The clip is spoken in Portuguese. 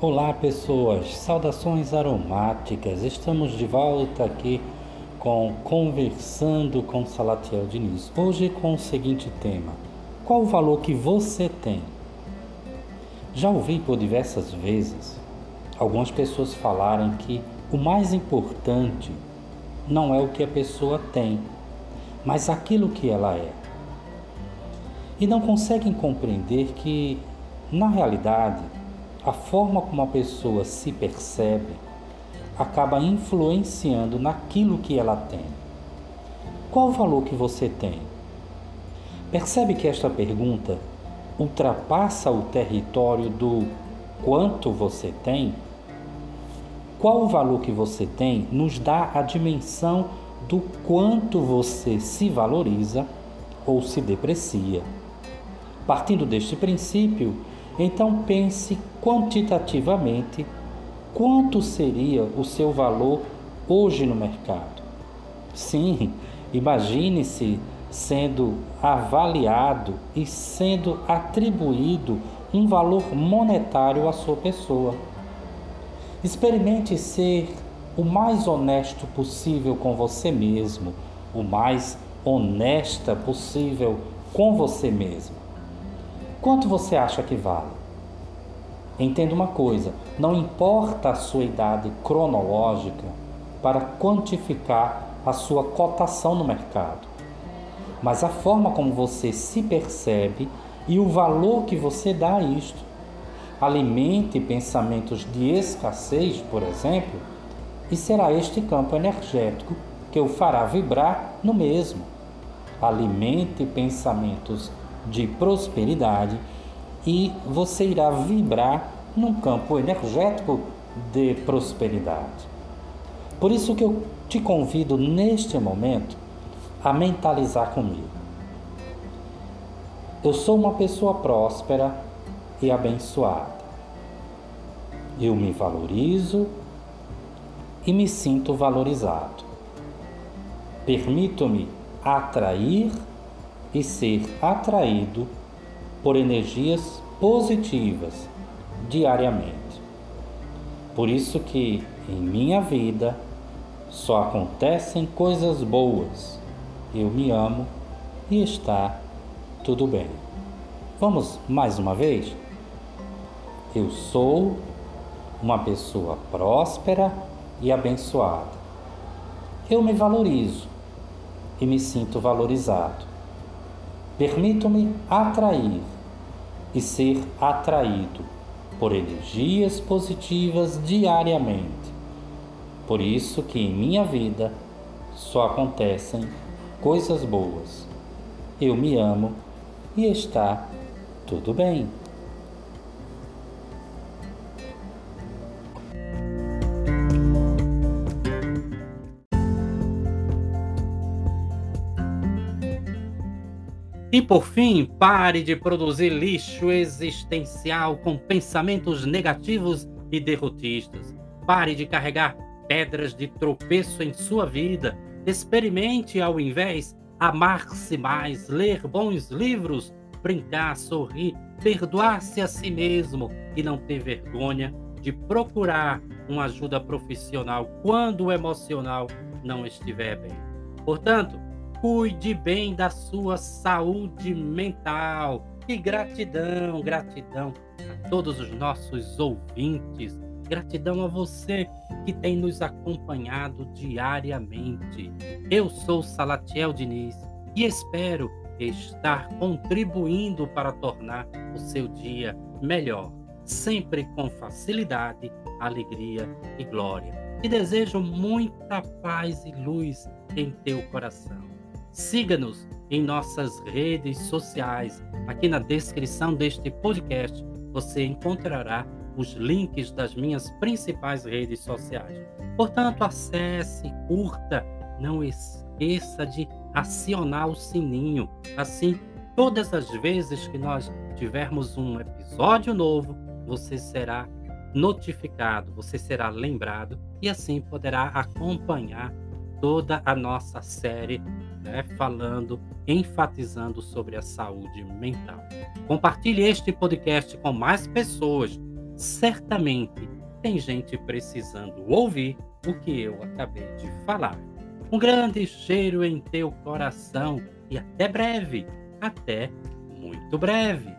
Olá pessoas, saudações aromáticas. Estamos de volta aqui com Conversando com Salatiel Diniz. Hoje com o seguinte tema: Qual o valor que você tem? Já ouvi por diversas vezes algumas pessoas falarem que o mais importante não é o que a pessoa tem, mas aquilo que ela é. E não conseguem compreender que, na realidade, a forma como a pessoa se percebe acaba influenciando naquilo que ela tem. Qual o valor que você tem? Percebe que esta pergunta ultrapassa o território do quanto você tem? Qual o valor que você tem nos dá a dimensão do quanto você se valoriza ou se deprecia. Partindo deste princípio, então pense quantitativamente quanto seria o seu valor hoje no mercado. Sim, imagine-se sendo avaliado e sendo atribuído um valor monetário à sua pessoa. Experimente ser o mais honesto possível com você mesmo, o mais honesta possível com você mesmo. Quanto você acha que vale? Entenda uma coisa: não importa a sua idade cronológica para quantificar a sua cotação no mercado, mas a forma como você se percebe e o valor que você dá a isto. Alimente pensamentos de escassez, por exemplo, e será este campo energético que o fará vibrar no mesmo. Alimente pensamentos de prosperidade e você irá vibrar num campo energético de prosperidade. Por isso que eu te convido neste momento a mentalizar comigo. Eu sou uma pessoa próspera e abençoada. Eu me valorizo e me sinto valorizado. Permito-me atrair e ser atraído por energias positivas diariamente. Por isso que em minha vida só acontecem coisas boas. Eu me amo e está tudo bem. Vamos mais uma vez? Eu sou uma pessoa próspera e abençoada. Eu me valorizo e me sinto valorizado. Permito-me atrair e ser atraído por energias positivas diariamente. Por isso que em minha vida só acontecem coisas boas. Eu me amo e está tudo bem. E por fim, pare de produzir lixo existencial com pensamentos negativos e derrotistas. Pare de carregar pedras de tropeço em sua vida. Experimente, ao invés, amar-se mais, ler bons livros, brincar, sorrir, perdoar-se a si mesmo e não ter vergonha de procurar uma ajuda profissional quando o emocional não estiver bem. Portanto, Cuide bem da sua saúde mental. E gratidão, gratidão a todos os nossos ouvintes Gratidão a você que tem nos acompanhado diariamente. Eu sou Salatiel Diniz e espero estar contribuindo para tornar o seu dia melhor, sempre com facilidade, alegria e glória. E desejo muita paz e luz em teu coração. Siga-nos em nossas redes sociais. Aqui na descrição deste podcast você encontrará os links das minhas principais redes sociais. Portanto, acesse, curta, não esqueça de acionar o sininho. Assim, todas as vezes que nós tivermos um episódio novo, você será notificado, você será lembrado e assim poderá acompanhar toda a nossa série né, falando, enfatizando sobre a saúde mental. Compartilhe este podcast com mais pessoas. Certamente tem gente precisando ouvir o que eu acabei de falar. Um grande cheiro em teu coração e até breve. Até muito breve.